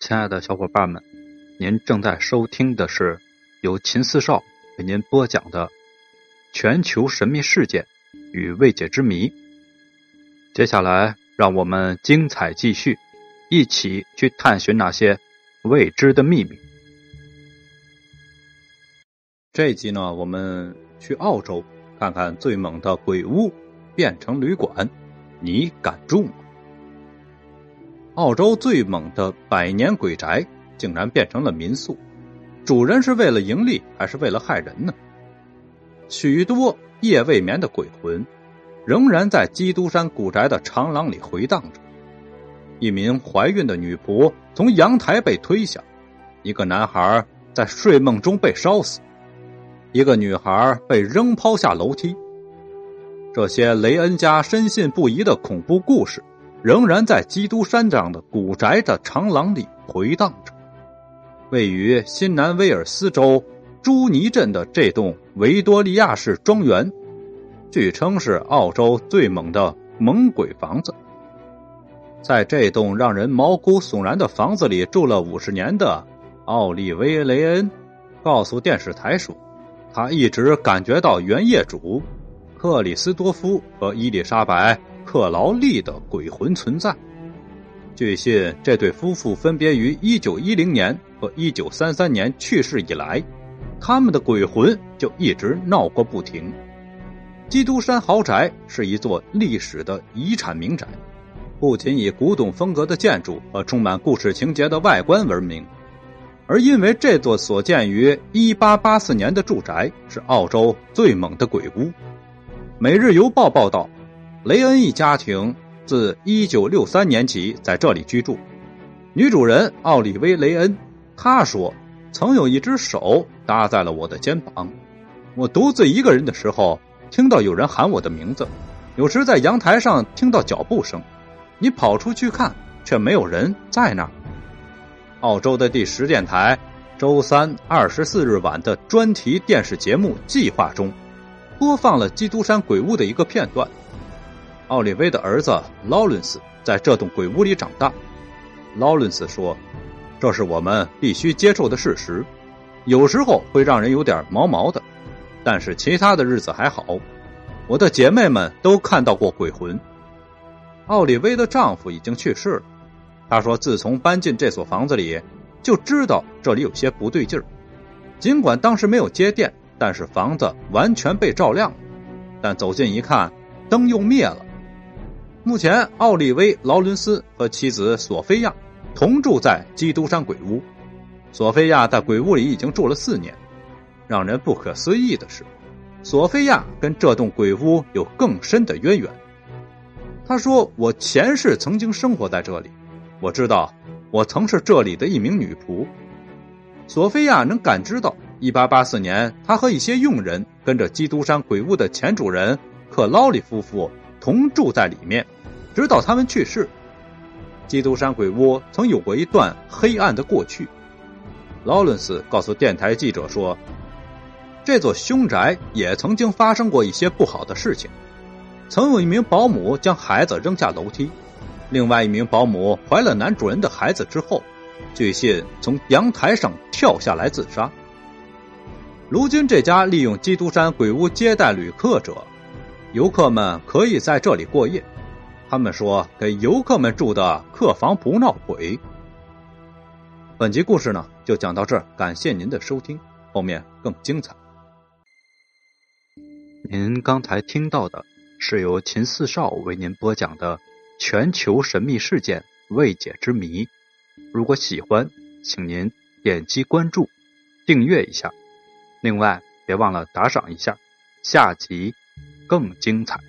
亲爱的小伙伴们，您正在收听的是由秦四少为您播讲的《全球神秘事件与未解之谜》。接下来，让我们精彩继续，一起去探寻那些未知的秘密。这一集呢，我们去澳洲看看最猛的鬼屋变成旅馆，你敢住吗？澳洲最猛的百年鬼宅竟然变成了民宿，主人是为了盈利还是为了害人呢？许多夜未眠的鬼魂仍然在基督山古宅的长廊里回荡着。一名怀孕的女仆从阳台被推下，一个男孩在睡梦中被烧死，一个女孩被扔抛下楼梯。这些雷恩家深信不疑的恐怖故事。仍然在基督山上的古宅的长廊里回荡着。位于新南威尔斯州朱尼镇的这栋维多利亚式庄园，据称是澳洲最猛的猛鬼房子。在这栋让人毛骨悚然的房子里住了五十年的奥利维·雷恩，告诉电视台说，他一直感觉到原业主克里斯多夫和伊丽莎白。克劳利的鬼魂存在。据信，这对夫妇分别于一九一零年和一九三三年去世以来，他们的鬼魂就一直闹个不停。基督山豪宅是一座历史的遗产名宅，不仅以古董风格的建筑和充满故事情节的外观闻名，而因为这座所建于一八八四年的住宅是澳洲最猛的鬼屋。《每日邮报》报道。雷恩一家庭自1963年起在这里居住。女主人奥利威·雷恩，她说：“曾有一只手搭在了我的肩膀。我独自一个人的时候，听到有人喊我的名字。有时在阳台上听到脚步声，你跑出去看，却没有人在那儿。”澳洲的第十电台周三二十四日晚的专题电视节目计划中，播放了基督山鬼屋的一个片段。奥利威的儿子劳伦斯在这栋鬼屋里长大。劳伦斯说：“这是我们必须接受的事实，有时候会让人有点毛毛的，但是其他的日子还好。我的姐妹们都看到过鬼魂。”奥利威的丈夫已经去世了。他说：“自从搬进这所房子里，就知道这里有些不对劲儿。尽管当时没有接电，但是房子完全被照亮了。但走近一看，灯又灭了。”目前，奥利威·劳伦斯和妻子索菲亚同住在基督山鬼屋。索菲亚在鬼屋里已经住了四年。让人不可思议的是，索菲亚跟这栋鬼屋有更深的渊源。他说：“我前世曾经生活在这里，我知道我曾是这里的一名女仆。”索菲亚能感知到，1884年，她和一些佣人跟着基督山鬼屋的前主人克劳利夫妇同住在里面。直到他们去世，基督山鬼屋曾有过一段黑暗的过去。劳伦斯告诉电台记者说：“这座凶宅也曾经发生过一些不好的事情，曾有一名保姆将孩子扔下楼梯，另外一名保姆怀了男主人的孩子之后，据信从阳台上跳下来自杀。如今这家利用基督山鬼屋接待旅客者，游客们可以在这里过夜。”他们说：“给游客们住的客房不闹鬼。”本集故事呢，就讲到这儿，感谢您的收听，后面更精彩。您刚才听到的是由秦四少为您播讲的全球神秘事件未解之谜。如果喜欢，请您点击关注、订阅一下，另外别忘了打赏一下。下集更精彩。